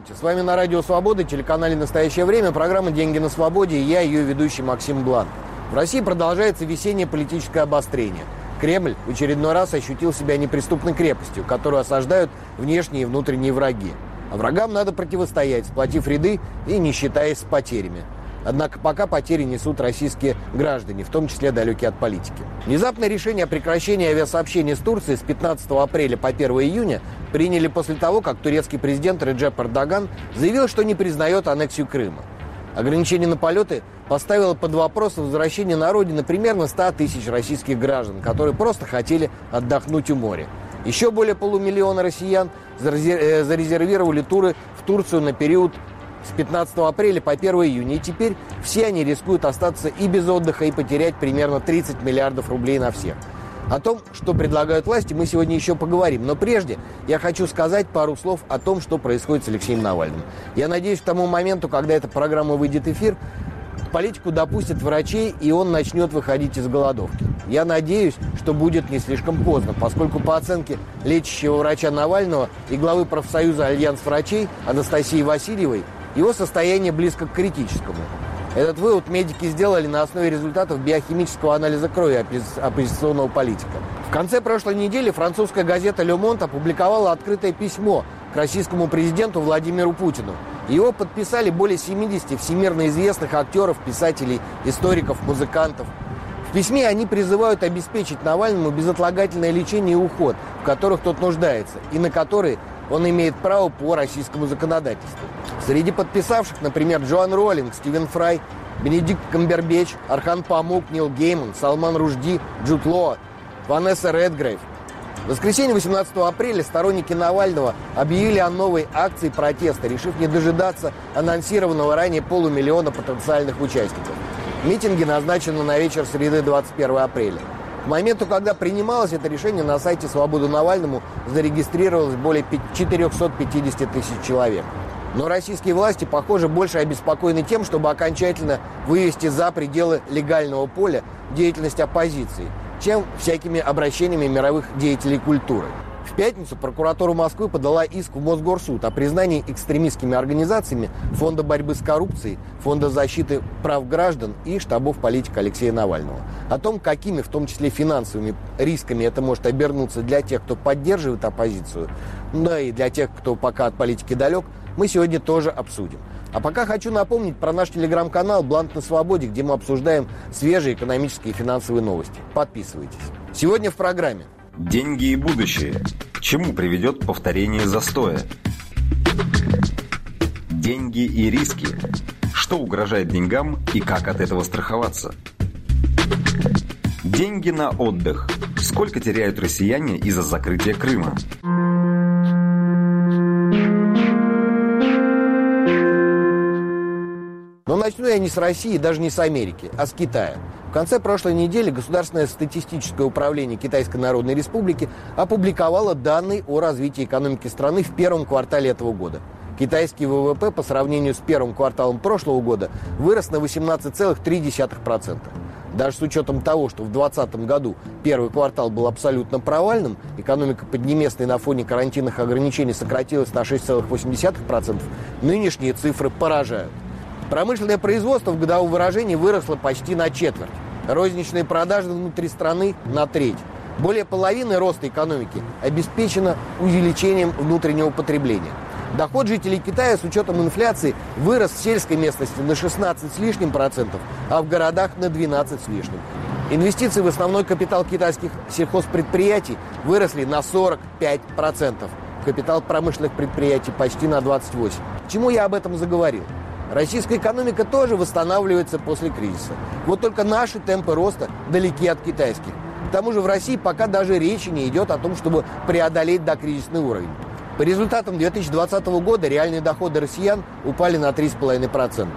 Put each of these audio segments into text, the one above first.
Здравствуйте, с вами на Радио Свобода, телеканале «Настоящее время», программа «Деньги на свободе» и я, ее ведущий Максим Блан. В России продолжается весеннее политическое обострение. Кремль в очередной раз ощутил себя неприступной крепостью, которую осаждают внешние и внутренние враги. А врагам надо противостоять, сплотив ряды и не считаясь с потерями. Однако пока потери несут российские граждане, в том числе далекие от политики. Внезапное решение о прекращении авиасообщения с Турцией с 15 апреля по 1 июня приняли после того, как турецкий президент Реджеп Эрдоган заявил, что не признает аннексию Крыма. Ограничение на полеты поставило под вопрос возвращение на родину примерно 100 тысяч российских граждан, которые просто хотели отдохнуть у моря. Еще более полумиллиона россиян э, зарезервировали туры в Турцию на период с 15 апреля по 1 июня. И теперь все они рискуют остаться и без отдыха, и потерять примерно 30 миллиардов рублей на всех. О том, что предлагают власти, мы сегодня еще поговорим. Но прежде я хочу сказать пару слов о том, что происходит с Алексеем Навальным. Я надеюсь, к тому моменту, когда эта программа выйдет в эфир, политику допустят врачей, и он начнет выходить из голодовки. Я надеюсь, что будет не слишком поздно, поскольку по оценке лечащего врача Навального и главы профсоюза «Альянс врачей» Анастасии Васильевой, его состояние близко к критическому. Этот вывод медики сделали на основе результатов биохимического анализа крови оппозиционного политика. В конце прошлой недели французская газета «Ле Монт» опубликовала открытое письмо к российскому президенту Владимиру Путину. Его подписали более 70 всемирно известных актеров, писателей, историков, музыкантов. В письме они призывают обеспечить Навальному безотлагательное лечение и уход, в которых тот нуждается, и на которые он имеет право по российскому законодательству. Среди подписавших, например, Джоан Роллинг, Стивен Фрай, Бенедикт Камбербеч, Архан Памук, Нил Гейман, Салман Ружди, Джуд Лоа, Ванесса Редгрейв. В воскресенье 18 апреля сторонники Навального объявили о новой акции протеста, решив не дожидаться анонсированного ранее полумиллиона потенциальных участников. Митинги назначены на вечер среды 21 апреля. К моменту, когда принималось это решение, на сайте «Свободу Навальному» зарегистрировалось более 450 тысяч человек. Но российские власти, похоже, больше обеспокоены тем, чтобы окончательно вывести за пределы легального поля деятельность оппозиции, чем всякими обращениями мировых деятелей культуры. В пятницу прокуратура Москвы подала иск в Мосгорсуд о признании экстремистскими организациями Фонда борьбы с коррупцией, Фонда защиты прав граждан и штабов политика Алексея Навального. О том, какими, в том числе финансовыми рисками это может обернуться для тех, кто поддерживает оппозицию, да и для тех, кто пока от политики далек, мы сегодня тоже обсудим. А пока хочу напомнить про наш телеграм-канал «Блант на свободе», где мы обсуждаем свежие экономические и финансовые новости. Подписывайтесь. Сегодня в программе – Деньги и будущее. К чему приведет повторение застоя? Деньги и риски. Что угрожает деньгам и как от этого страховаться? Деньги на отдых. Сколько теряют россияне из-за закрытия Крыма? Начну я не с России, даже не с Америки, а с Китая. В конце прошлой недели Государственное статистическое управление Китайской Народной Республики опубликовало данные о развитии экономики страны в первом квартале этого года. Китайский ВВП по сравнению с первым кварталом прошлого года вырос на 18,3%. Даже с учетом того, что в 2020 году первый квартал был абсолютно провальным, экономика Поднебесной на фоне карантинных ограничений сократилась на 6,8%, нынешние цифры поражают. Промышленное производство в годовом выражении выросло почти на четверть. Розничные продажи внутри страны на треть. Более половины роста экономики обеспечено увеличением внутреннего потребления. Доход жителей Китая с учетом инфляции вырос в сельской местности на 16 с лишним процентов, а в городах на 12 с лишним. Инвестиции в основной капитал китайских сельхозпредприятий выросли на 45 процентов. Капитал промышленных предприятий почти на 28. Чему я об этом заговорил? Российская экономика тоже восстанавливается после кризиса. Вот только наши темпы роста далеки от китайских. К тому же в России пока даже речи не идет о том, чтобы преодолеть докризисный уровень. По результатам 2020 года реальные доходы россиян упали на 3,5%.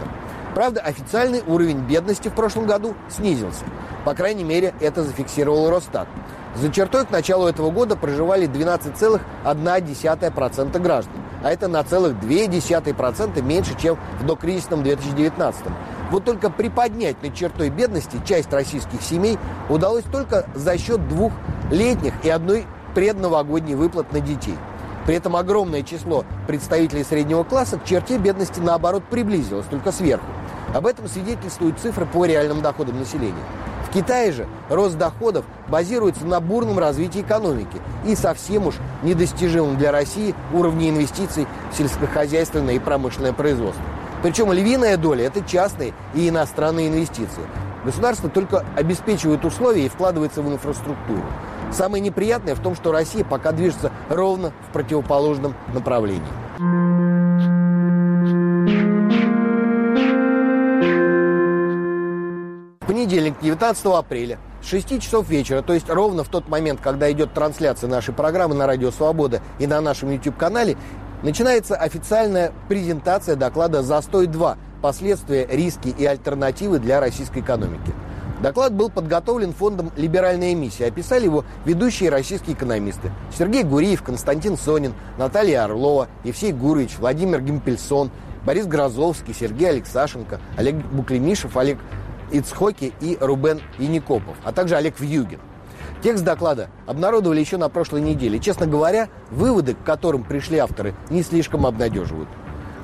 Правда, официальный уровень бедности в прошлом году снизился. По крайней мере, это зафиксировал Росстат. За чертой к началу этого года проживали 12,1% граждан а это на целых 0,2% меньше, чем в докризисном 2019. Вот только приподнять над чертой бедности часть российских семей удалось только за счет двух летних и одной предновогодней выплат на детей. При этом огромное число представителей среднего класса к черте бедности, наоборот, приблизилось, только сверху. Об этом свидетельствуют цифры по реальным доходам населения. В Китае же рост доходов базируется на бурном развитии экономики и совсем уж недостижимом для России уровне инвестиций в сельскохозяйственное и промышленное производство. Причем львиная доля – это частные и иностранные инвестиции. Государство только обеспечивает условия и вкладывается в инфраструктуру. Самое неприятное в том, что Россия пока движется ровно в противоположном направлении. В понедельник, 19 апреля, с 6 часов вечера, то есть ровно в тот момент, когда идет трансляция нашей программы на Радио Свобода и на нашем YouTube-канале, начинается официальная презентация доклада «Застой-2. Последствия, риски и альтернативы для российской экономики». Доклад был подготовлен фондом «Либеральная миссия». Описали его ведущие российские экономисты. Сергей Гуриев, Константин Сонин, Наталья Орлова, Евсей Гурович, Владимир Гимпельсон, Борис Грозовский, Сергей Алексашенко, Олег Буклемишев, Олег Ицхоки и Рубен Яникопов, а также Олег Вьюгин. Текст доклада обнародовали еще на прошлой неделе. Честно говоря, выводы, к которым пришли авторы, не слишком обнадеживают.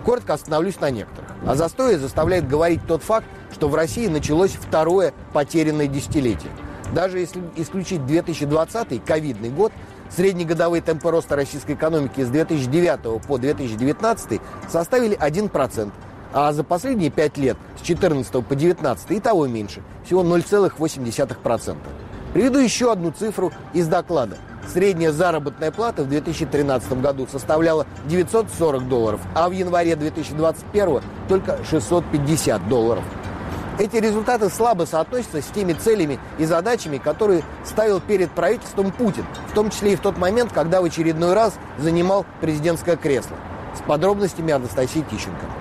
Коротко остановлюсь на некоторых. А застоя заставляет говорить тот факт, что в России началось второе потерянное десятилетие. Даже если исключить 2020 ковидный год, среднегодовые темпы роста российской экономики с 2009 по 2019 составили 1%, а за последние 5 лет с 2014 по 2019 и того меньше, всего 0,8%. Приведу еще одну цифру из доклада. Средняя заработная плата в 2013 году составляла 940 долларов, а в январе 2021 только 650 долларов. Эти результаты слабо соотносятся с теми целями и задачами, которые ставил перед правительством Путин, в том числе и в тот момент, когда в очередной раз занимал президентское кресло. С подробностями Анастасии Тищенко.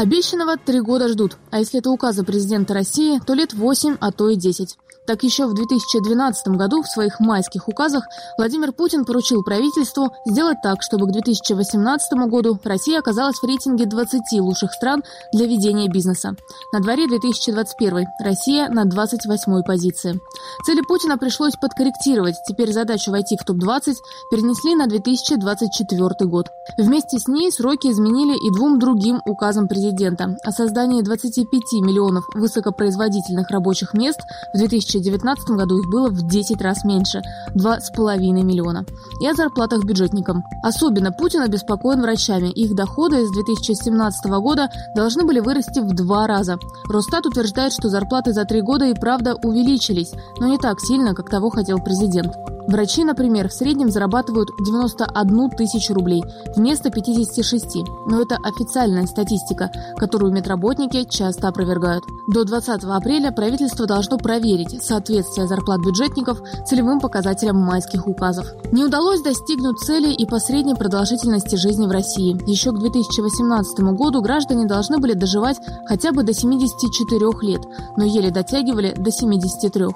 Обещанного три года ждут, а если это указы президента России, то лет восемь, а то и десять. Так еще в 2012 году в своих майских указах Владимир Путин поручил правительству сделать так, чтобы к 2018 году Россия оказалась в рейтинге 20 лучших стран для ведения бизнеса. На дворе 2021 Россия на 28 позиции. Цели Путина пришлось подкорректировать. Теперь задачу войти в топ-20 перенесли на 2024 год. Вместе с ней сроки изменили и двум другим указам президента о создании 25 миллионов высокопроизводительных рабочих мест в 2020 2019 году их было в 10 раз меньше – 2,5 миллиона. И о зарплатах бюджетникам. Особенно Путин обеспокоен врачами. Их доходы с 2017 года должны были вырасти в два раза. Росстат утверждает, что зарплаты за три года и правда увеличились, но не так сильно, как того хотел президент. Врачи, например, в среднем зарабатывают 91 тысячу рублей вместо 56. Но это официальная статистика, которую медработники часто опровергают. До 20 апреля правительство должно проверить соответствие зарплат бюджетников целевым показателям майских указов. Не удалось достигнуть цели и по средней продолжительности жизни в России. Еще к 2018 году граждане должны были доживать хотя бы до 74 лет, но еле дотягивали до 73.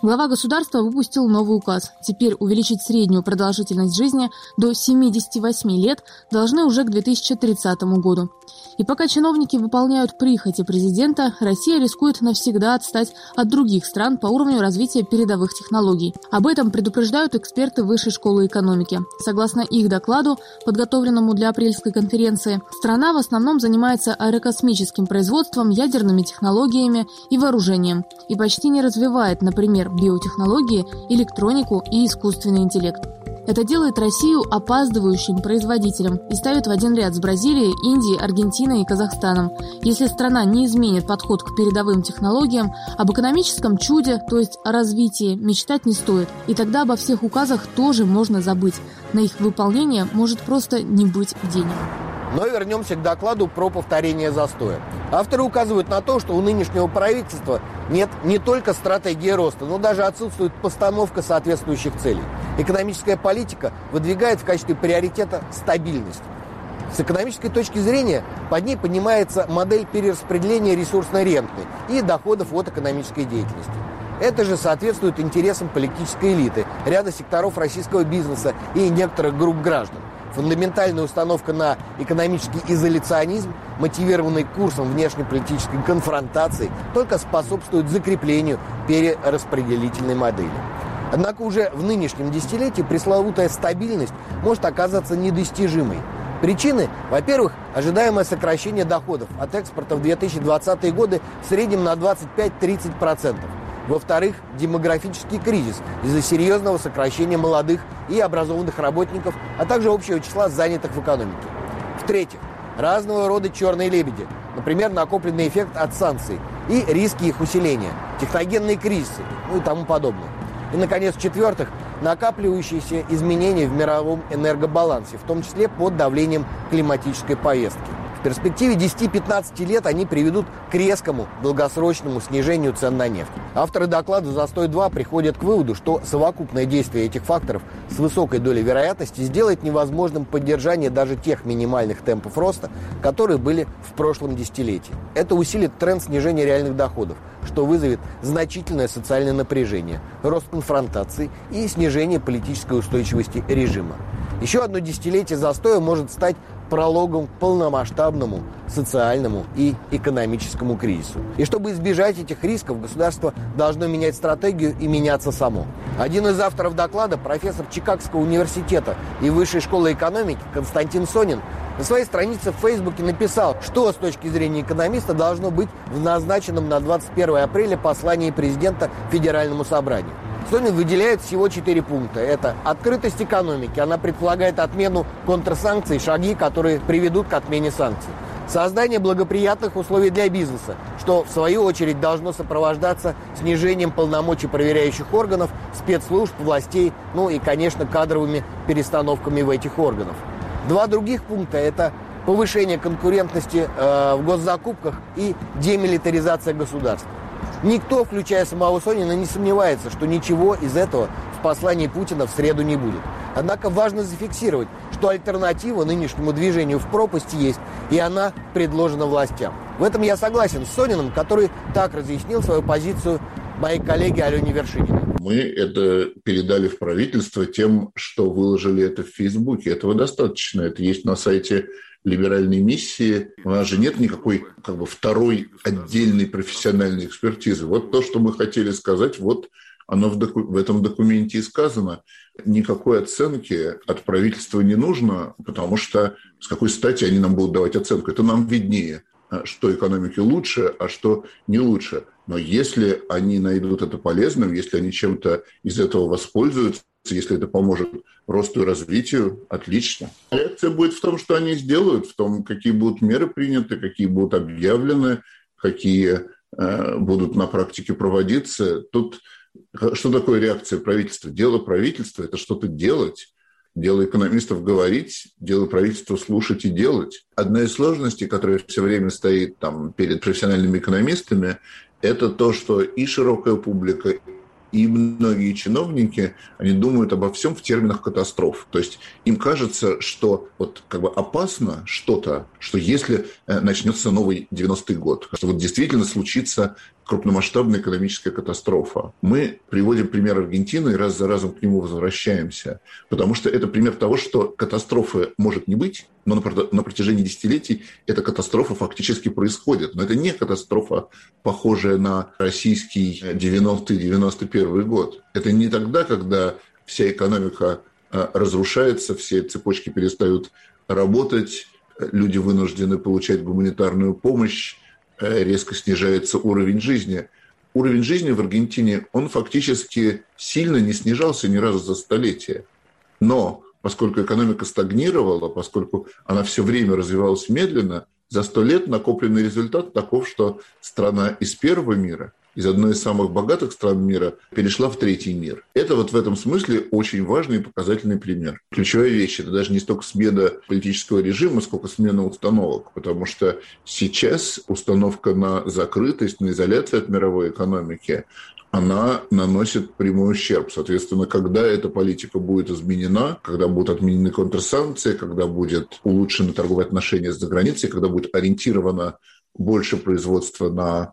Глава государства выпустил новый указ. Теперь увеличить среднюю продолжительность жизни до 78 лет должны уже к 2030 году. И пока чиновники выполняют прихоти президента, Россия рискует навсегда отстать от других стран по уровню развития передовых технологий. Об этом предупреждают эксперты Высшей школы экономики. Согласно их докладу, подготовленному для апрельской конференции, страна в основном занимается аэрокосмическим производством, ядерными технологиями и вооружением и почти не развивает, например, биотехнологии, электронику и искусственный интеллект. Это делает Россию опаздывающим производителем и ставит в один ряд с Бразилией, Индией, Аргентиной и Казахстаном. Если страна не изменит подход к передовым технологиям, об экономическом чуде, то есть о развитии, мечтать не стоит. И тогда обо всех указах тоже можно забыть. На их выполнение может просто не быть денег. Но вернемся к докладу про повторение застоя. Авторы указывают на то, что у нынешнего правительства нет не только стратегии роста, но даже отсутствует постановка соответствующих целей. Экономическая политика выдвигает в качестве приоритета стабильность. С экономической точки зрения под ней понимается модель перераспределения ресурсной ренты и доходов от экономической деятельности. Это же соответствует интересам политической элиты, ряда секторов российского бизнеса и некоторых групп граждан. Фундаментальная установка на экономический изоляционизм, мотивированный курсом внешнеполитической конфронтации, только способствует закреплению перераспределительной модели. Однако уже в нынешнем десятилетии пресловутая стабильность может оказаться недостижимой. Причины, во-первых, ожидаемое сокращение доходов от экспорта в 2020 годы в среднем на 25-30%. Во-вторых, демографический кризис из-за серьезного сокращения молодых и образованных работников, а также общего числа занятых в экономике. В-третьих, разного рода черные лебеди, например, накопленный эффект от санкций и риски их усиления, техногенные кризисы ну и тому подобное. И, наконец, в-четвертых, накапливающиеся изменения в мировом энергобалансе, в том числе под давлением климатической повестки. В перспективе 10-15 лет они приведут к резкому долгосрочному снижению цен на нефть. Авторы доклада «Застой-2» приходят к выводу, что совокупное действие этих факторов с высокой долей вероятности сделает невозможным поддержание даже тех минимальных темпов роста, которые были в прошлом десятилетии. Это усилит тренд снижения реальных доходов, что вызовет значительное социальное напряжение, рост конфронтаций и снижение политической устойчивости режима. Еще одно десятилетие застоя может стать прологом к полномасштабному социальному и экономическому кризису. И чтобы избежать этих рисков, государство должно менять стратегию и меняться само. Один из авторов доклада, профессор Чикагского университета и Высшей школы экономики Константин Сонин, на своей странице в Фейсбуке написал, что с точки зрения экономиста должно быть в назначенном на 21 апреля послании президента Федеральному собранию. Сонин выделяет всего четыре пункта. Это открытость экономики. Она предполагает отмену контрсанкций, шаги, которые приведут к отмене санкций. Создание благоприятных условий для бизнеса, что в свою очередь должно сопровождаться снижением полномочий проверяющих органов, спецслужб, властей, ну и, конечно, кадровыми перестановками в этих органах. Два других пункта – это повышение конкурентности э, в госзакупках и демилитаризация государства. Никто, включая самого Сонина, не сомневается, что ничего из этого в послании Путина в среду не будет. Однако важно зафиксировать, что альтернатива нынешнему движению в пропасти есть, и она предложена властям. В этом я согласен с Сониным, который так разъяснил свою позицию моей коллеге Алене Вершининой. Мы это передали в правительство тем, что выложили это в Фейсбуке. Этого достаточно. Это есть на сайте либеральной миссии, у нас же нет никакой как бы второй отдельной профессиональной экспертизы. Вот то, что мы хотели сказать, вот оно в, доку- в этом документе и сказано. Никакой оценки от правительства не нужно, потому что с какой стати они нам будут давать оценку? Это нам виднее, а, что экономике лучше, а что не лучше. Но если они найдут это полезным, если они чем-то из этого воспользуются, если это поможет росту и развитию, отлично. Реакция будет в том, что они сделают, в том, какие будут меры приняты, какие будут объявлены, какие э, будут на практике проводиться. Тут что такое реакция правительства? Дело правительства – это что-то делать. Дело экономистов говорить, дело правительства слушать и делать. Одна из сложностей, которая все время стоит там перед профессиональными экономистами, это то, что и широкая публика, и многие чиновники, они думают обо всем в терминах катастроф. То есть им кажется, что вот как бы опасно что-то, что если э, начнется новый 90-й год, что вот действительно случится крупномасштабная экономическая катастрофа. Мы приводим пример Аргентины и раз за разом к нему возвращаемся, потому что это пример того, что катастрофы может не быть, но на протяжении десятилетий эта катастрофа фактически происходит. Но это не катастрофа, похожая на российский 90-91 год. Это не тогда, когда вся экономика э, разрушается, все цепочки перестают работать, люди вынуждены получать гуманитарную помощь, Э, резко снижается уровень жизни. Уровень жизни в Аргентине, он фактически сильно не снижался ни разу за столетие. Но поскольку экономика стагнировала, поскольку она все время развивалась медленно, за сто лет накопленный результат таков, что страна из первого мира – из одной из самых богатых стран мира перешла в третий мир. Это вот в этом смысле очень важный и показательный пример. Ключевая вещь – это даже не столько смена политического режима, сколько смена установок, потому что сейчас установка на закрытость, на изоляцию от мировой экономики, она наносит прямой ущерб. Соответственно, когда эта политика будет изменена, когда будут отменены контрсанкции, когда будет улучшены торговые отношения с заграницей, когда будет ориентировано больше производства на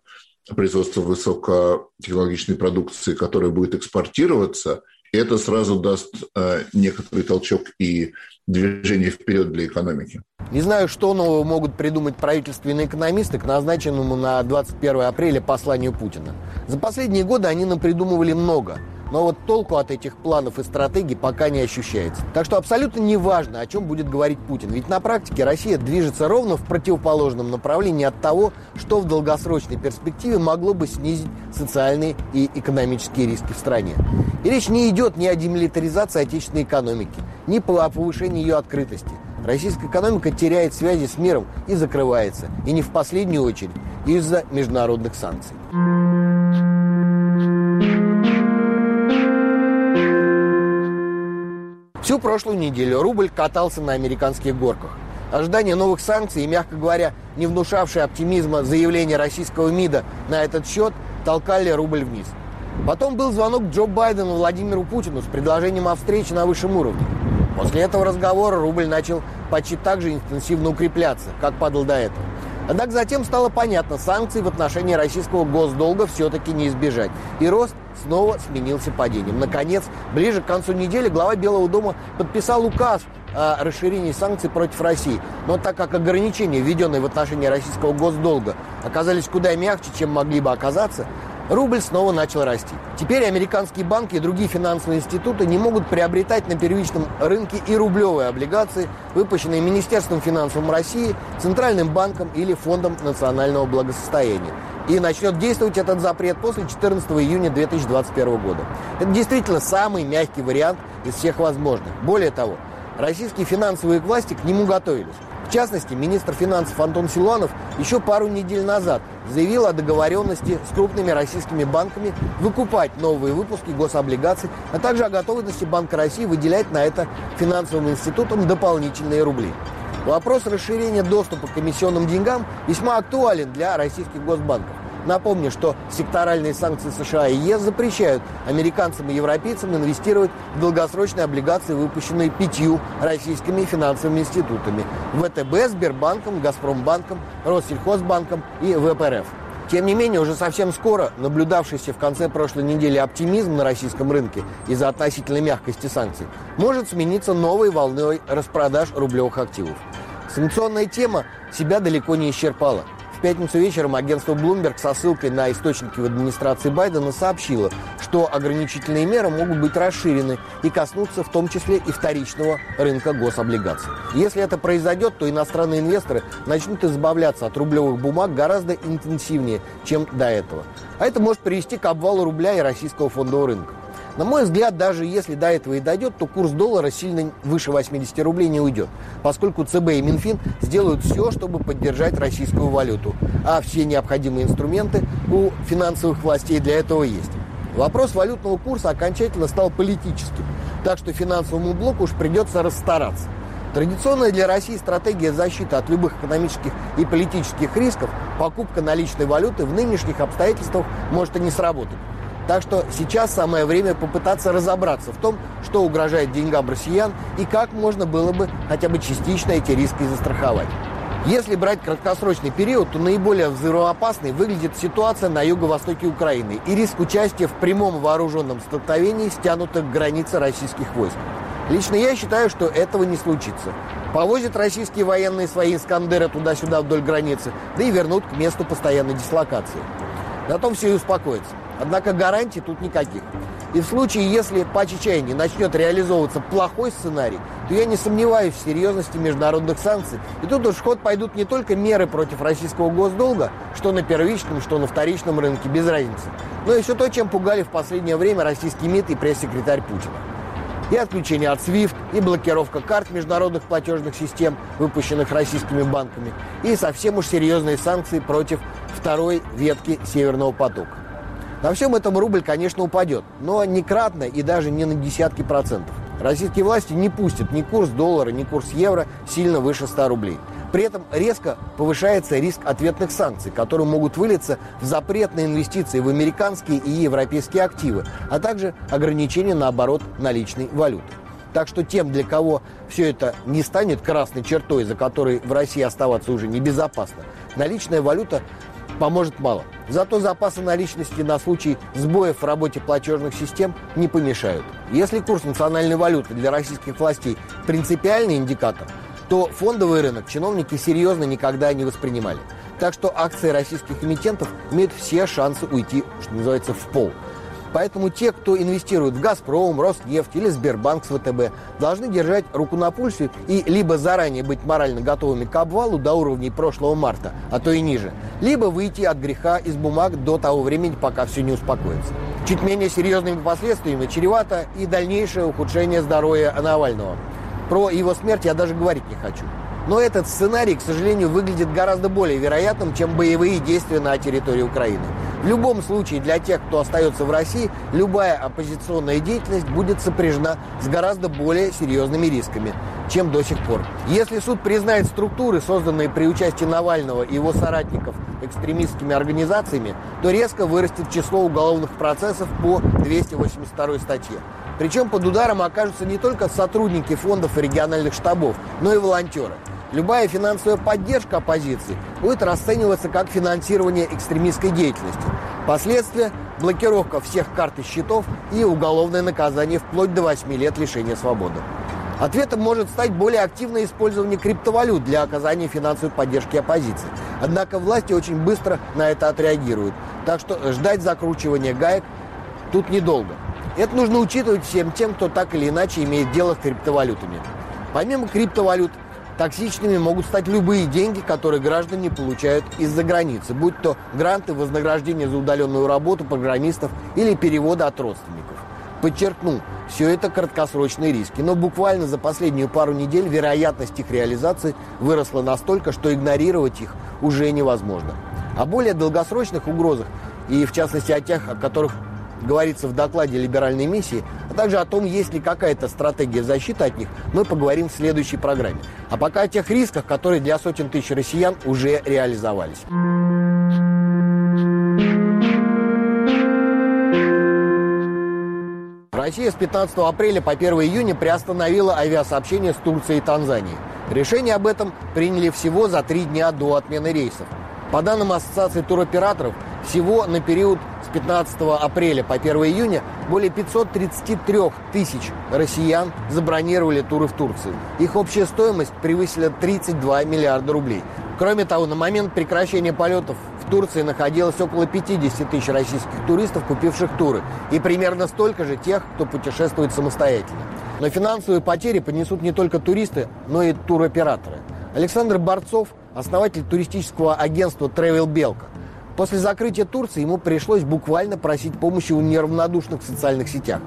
производства высокотехнологичной продукции, которая будет экспортироваться, это сразу даст э, некоторый толчок и движение вперед для экономики. Не знаю, что нового могут придумать правительственные экономисты к назначенному на 21 апреля посланию Путина. За последние годы они напридумывали много. Но вот толку от этих планов и стратегий пока не ощущается. Так что абсолютно не важно, о чем будет говорить Путин. Ведь на практике Россия движется ровно в противоположном направлении от того, что в долгосрочной перспективе могло бы снизить социальные и экономические риски в стране. И речь не идет ни о демилитаризации отечественной экономики, ни о повышении ее открытости. Российская экономика теряет связи с миром и закрывается. И не в последнюю очередь из-за международных санкций. Всю прошлую неделю рубль катался на американских горках. Ожидание новых санкций и, мягко говоря, не внушавшие оптимизма заявления российского МИДа на этот счет толкали рубль вниз. Потом был звонок Джо Байдену Владимиру Путину с предложением о встрече на высшем уровне. После этого разговора рубль начал почти так же интенсивно укрепляться, как падал до этого. Однако затем стало понятно, санкций в отношении российского госдолга все-таки не избежать. И рост снова сменился падением. Наконец, ближе к концу недели глава Белого дома подписал указ о расширении санкций против России. Но так как ограничения, введенные в отношении российского госдолга, оказались куда мягче, чем могли бы оказаться, рубль снова начал расти. Теперь американские банки и другие финансовые институты не могут приобретать на первичном рынке и рублевые облигации, выпущенные Министерством финансов России, Центральным банком или Фондом национального благосостояния. И начнет действовать этот запрет после 14 июня 2021 года. Это действительно самый мягкий вариант из всех возможных. Более того, российские финансовые власти к нему готовились. В частности, министр финансов Антон Силуанов еще пару недель назад заявил о договоренности с крупными российскими банками выкупать новые выпуски гособлигаций, а также о готовности Банка России выделять на это финансовым институтам дополнительные рубли. Вопрос расширения доступа к комиссионным деньгам весьма актуален для российских госбанков. Напомню, что секторальные санкции США и ЕС запрещают американцам и европейцам инвестировать в долгосрочные облигации, выпущенные пятью российскими финансовыми институтами – ВТБ, Сбербанком, Газпромбанком, Россельхозбанком и ВПРФ. Тем не менее, уже совсем скоро наблюдавшийся в конце прошлой недели оптимизм на российском рынке из-за относительной мягкости санкций может смениться новой волной распродаж рублевых активов. Санкционная тема себя далеко не исчерпала – пятницу вечером агентство Bloomberg со ссылкой на источники в администрации Байдена сообщило, что ограничительные меры могут быть расширены и коснуться в том числе и вторичного рынка гособлигаций. Если это произойдет, то иностранные инвесторы начнут избавляться от рублевых бумаг гораздо интенсивнее, чем до этого. А это может привести к обвалу рубля и российского фондового рынка. На мой взгляд, даже если до этого и дойдет, то курс доллара сильно выше 80 рублей не уйдет, поскольку ЦБ и Минфин сделают все, чтобы поддержать российскую валюту, а все необходимые инструменты у финансовых властей для этого есть. Вопрос валютного курса окончательно стал политическим, так что финансовому блоку уж придется расстараться. Традиционная для России стратегия защиты от любых экономических и политических рисков, покупка наличной валюты в нынешних обстоятельствах может и не сработать. Так что сейчас самое время попытаться разобраться в том, что угрожает деньгам россиян и как можно было бы хотя бы частично эти риски застраховать. Если брать краткосрочный период, то наиболее взрывоопасной выглядит ситуация на юго-востоке Украины и риск участия в прямом вооруженном столкновении стянутых к границе российских войск. Лично я считаю, что этого не случится. Повозят российские военные свои «Искандеры» туда-сюда вдоль границы, да и вернут к месту постоянной дислокации. На том все и успокоится. Однако гарантий тут никаких. И в случае, если по чечайне начнет реализовываться плохой сценарий, то я не сомневаюсь в серьезности международных санкций. И тут уж в ход пойдут не только меры против российского госдолга, что на первичном, что на вторичном рынке, без разницы, но все то, чем пугали в последнее время российский МИД и пресс-секретарь Путина. И отключение от SWIFT, и блокировка карт международных платежных систем, выпущенных российскими банками, и совсем уж серьезные санкции против второй ветки Северного потока. На всем этом рубль, конечно, упадет, но не кратно и даже не на десятки процентов. Российские власти не пустят ни курс доллара, ни курс евро сильно выше 100 рублей. При этом резко повышается риск ответных санкций, которые могут вылиться в запрет на инвестиции в американские и европейские активы, а также ограничения на оборот наличной валюты. Так что тем, для кого все это не станет красной чертой, за которой в России оставаться уже небезопасно, наличная валюта поможет мало. Зато запасы наличности на случай сбоев в работе платежных систем не помешают. Если курс национальной валюты для российских властей принципиальный индикатор, то фондовый рынок чиновники серьезно никогда не воспринимали. Так что акции российских эмитентов имеют все шансы уйти, что называется, в пол. Поэтому те, кто инвестирует в «Газпром», «Роснефть» или «Сбербанк» с ВТБ, должны держать руку на пульсе и либо заранее быть морально готовыми к обвалу до уровней прошлого марта, а то и ниже, либо выйти от греха из бумаг до того времени, пока все не успокоится. Чуть менее серьезными последствиями чревато и дальнейшее ухудшение здоровья Навального. Про его смерть я даже говорить не хочу. Но этот сценарий, к сожалению, выглядит гораздо более вероятным, чем боевые действия на территории Украины. В любом случае, для тех, кто остается в России, любая оппозиционная деятельность будет сопряжена с гораздо более серьезными рисками, чем до сих пор. Если суд признает структуры, созданные при участии Навального и его соратников экстремистскими организациями, то резко вырастет число уголовных процессов по 282 статье. Причем под ударом окажутся не только сотрудники фондов и региональных штабов, но и волонтеры. Любая финансовая поддержка оппозиции будет расцениваться как финансирование экстремистской деятельности. Последствия – блокировка всех карт и счетов и уголовное наказание вплоть до 8 лет лишения свободы. Ответом может стать более активное использование криптовалют для оказания финансовой поддержки оппозиции. Однако власти очень быстро на это отреагируют. Так что ждать закручивания гаек тут недолго. Это нужно учитывать всем тем, кто так или иначе имеет дело с криптовалютами. Помимо криптовалют, Токсичными могут стать любые деньги, которые граждане получают из-за границы, будь то гранты, вознаграждение за удаленную работу программистов или переводы от родственников. Подчеркну, все это краткосрочные риски, но буквально за последнюю пару недель вероятность их реализации выросла настолько, что игнорировать их уже невозможно. О более долгосрочных угрозах и, в частности, о тех, о которых говорится в докладе либеральной миссии, а также о том, есть ли какая-то стратегия защиты от них, мы поговорим в следующей программе. А пока о тех рисках, которые для сотен тысяч россиян уже реализовались. Россия с 15 апреля по 1 июня приостановила авиасообщение с Турцией и Танзанией. Решение об этом приняли всего за три дня до отмены рейсов. По данным Ассоциации туроператоров, всего на период с 15 апреля по 1 июня более 533 тысяч россиян забронировали туры в Турцию. Их общая стоимость превысила 32 миллиарда рублей. Кроме того, на момент прекращения полетов в Турции находилось около 50 тысяч российских туристов, купивших туры, и примерно столько же тех, кто путешествует самостоятельно. Но финансовые потери понесут не только туристы, но и туроператоры. Александр Борцов, основатель туристического агентства Travel Белка, После закрытия Турции ему пришлось буквально просить помощи у неравнодушных в социальных сетях,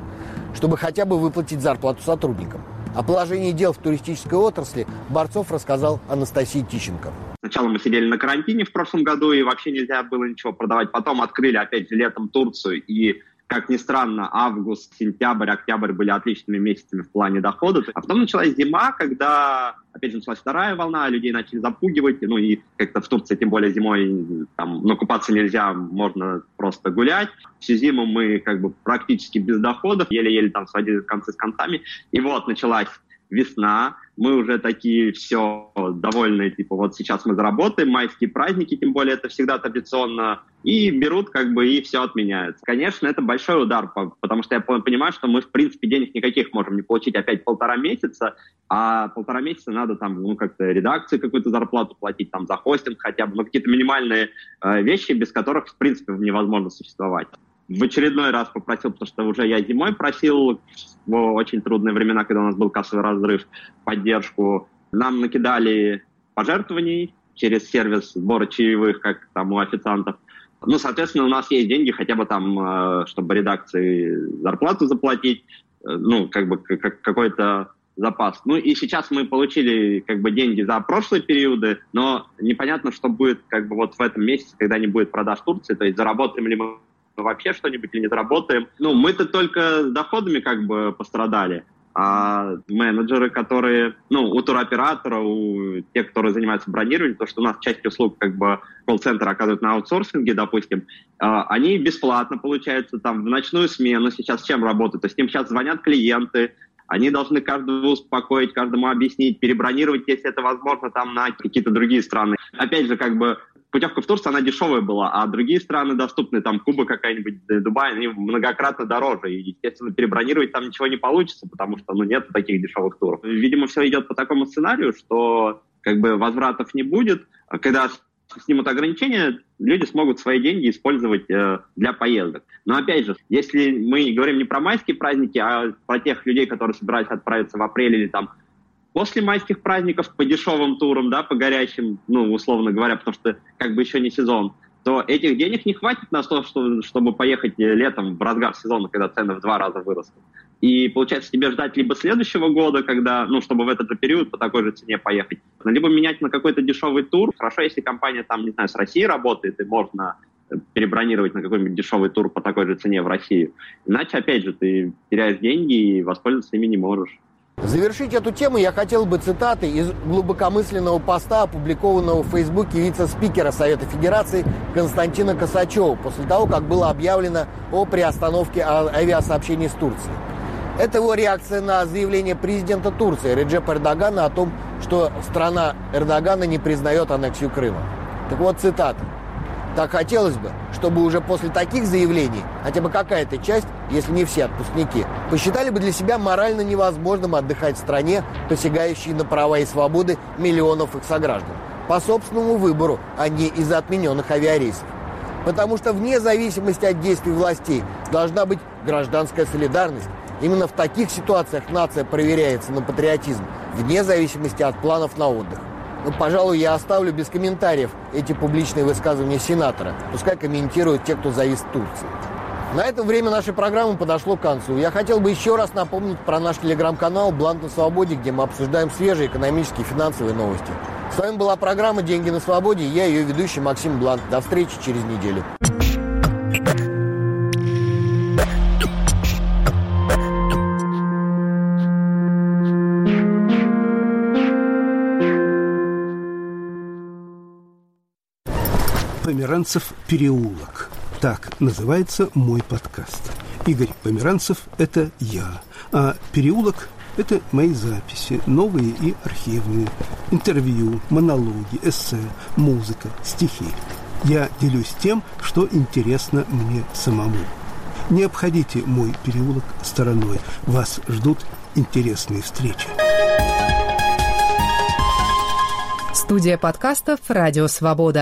чтобы хотя бы выплатить зарплату сотрудникам. О положении дел в туристической отрасли Борцов рассказал Анастасии Тищенко. Сначала мы сидели на карантине в прошлом году, и вообще нельзя было ничего продавать. Потом открыли опять же летом Турцию, и как ни странно, август, сентябрь, октябрь были отличными месяцами в плане дохода. А потом началась зима, когда, опять же, началась вторая волна, людей начали запугивать, ну и как-то в Турции, тем более зимой, там, ну, купаться нельзя, можно просто гулять. Всю зиму мы как бы практически без доходов, еле-еле там сводили концы с концами. И вот началась весна, мы уже такие все довольные, типа вот сейчас мы заработаем, майские праздники, тем более это всегда традиционно, и берут как бы и все отменяют. Конечно, это большой удар, потому что я понимаю, что мы в принципе денег никаких можем не получить опять полтора месяца, а полтора месяца надо там ну как-то редакции какую-то зарплату платить, там за хостинг хотя бы, ну какие-то минимальные э, вещи, без которых в принципе невозможно существовать в очередной раз попросил, потому что уже я зимой просил в очень трудные времена, когда у нас был кассовый разрыв, поддержку. Нам накидали пожертвований через сервис сбора чаевых, как там у официантов. Ну, соответственно, у нас есть деньги хотя бы там, э, чтобы редакции зарплату заплатить, э, ну, как бы как, какой-то запас. Ну и сейчас мы получили как бы деньги за прошлые периоды, но непонятно, что будет как бы вот в этом месяце, когда не будет продаж Турции, то есть заработаем ли мы вообще что-нибудь или не заработаем. Ну, мы-то только доходами как бы пострадали, а менеджеры, которые, ну, у туроператора, у тех, которые занимаются бронированием, то, что у нас часть услуг как бы колл-центр оказывают на аутсорсинге, допустим, а, они бесплатно, получается, там, в ночную смену сейчас чем работают? То есть им сейчас звонят клиенты, они должны каждого успокоить, каждому объяснить, перебронировать, если это возможно, там на какие-то другие страны. Опять же, как бы путевка в Турцию, она дешевая была, а другие страны доступны, там Куба какая-нибудь, Дубай, они многократно дороже. И, естественно, перебронировать там ничего не получится, потому что, ну, нет таких дешевых туров. Видимо, все идет по такому сценарию, что как бы возвратов не будет. А когда снимут ограничения, люди смогут свои деньги использовать э, для поездок. Но опять же, если мы говорим не про майские праздники, а про тех людей, которые собираются отправиться в апреле или там после майских праздников по дешевым турам, да, по горячим, ну, условно говоря, потому что как бы еще не сезон, то этих денег не хватит на то, чтобы поехать летом в разгар сезона, когда цены в два раза вырастут. И получается тебе ждать либо следующего года, когда, ну, чтобы в этот же период по такой же цене поехать, либо менять на какой-то дешевый тур. Хорошо, если компания там, не знаю, с России работает, и можно э, перебронировать на какой-нибудь дешевый тур по такой же цене в Россию. Иначе, опять же, ты теряешь деньги и воспользоваться ими не можешь. Завершить эту тему я хотел бы цитатой из глубокомысленного поста, опубликованного в Фейсбуке вице-спикера Совета Федерации Константина Косачева после того, как было объявлено о приостановке авиасообщений с Турцией. Это его реакция на заявление президента Турции Реджепа Эрдогана о том, что страна Эрдогана не признает аннексию Крыма. Так вот, цитата. Так хотелось бы, чтобы уже после таких заявлений хотя бы какая-то часть, если не все отпускники, посчитали бы для себя морально невозможным отдыхать в стране, посягающей на права и свободы миллионов их сограждан. По собственному выбору, а не из-за отмененных авиарейсов. Потому что вне зависимости от действий властей должна быть гражданская солидарность, Именно в таких ситуациях нация проверяется на патриотизм, вне зависимости от планов на отдых. Но, ну, пожалуй, я оставлю без комментариев эти публичные высказывания сенатора. Пускай комментируют те, кто завис Турции. На этом время нашей программы подошло к концу. Я хотел бы еще раз напомнить про наш телеграм-канал «Бланк на свободе», где мы обсуждаем свежие экономические и финансовые новости. С вами была программа «Деньги на свободе» и я, ее ведущий Максим Бланк. До встречи через неделю. Померанцев переулок. Так называется мой подкаст. Игорь Померанцев – это я, а переулок – это мои записи, новые и архивные, интервью, монологи, эссе, музыка, стихи. Я делюсь тем, что интересно мне самому. Не обходите мой переулок стороной. Вас ждут интересные встречи. Студия подкастов «Радио Свобода».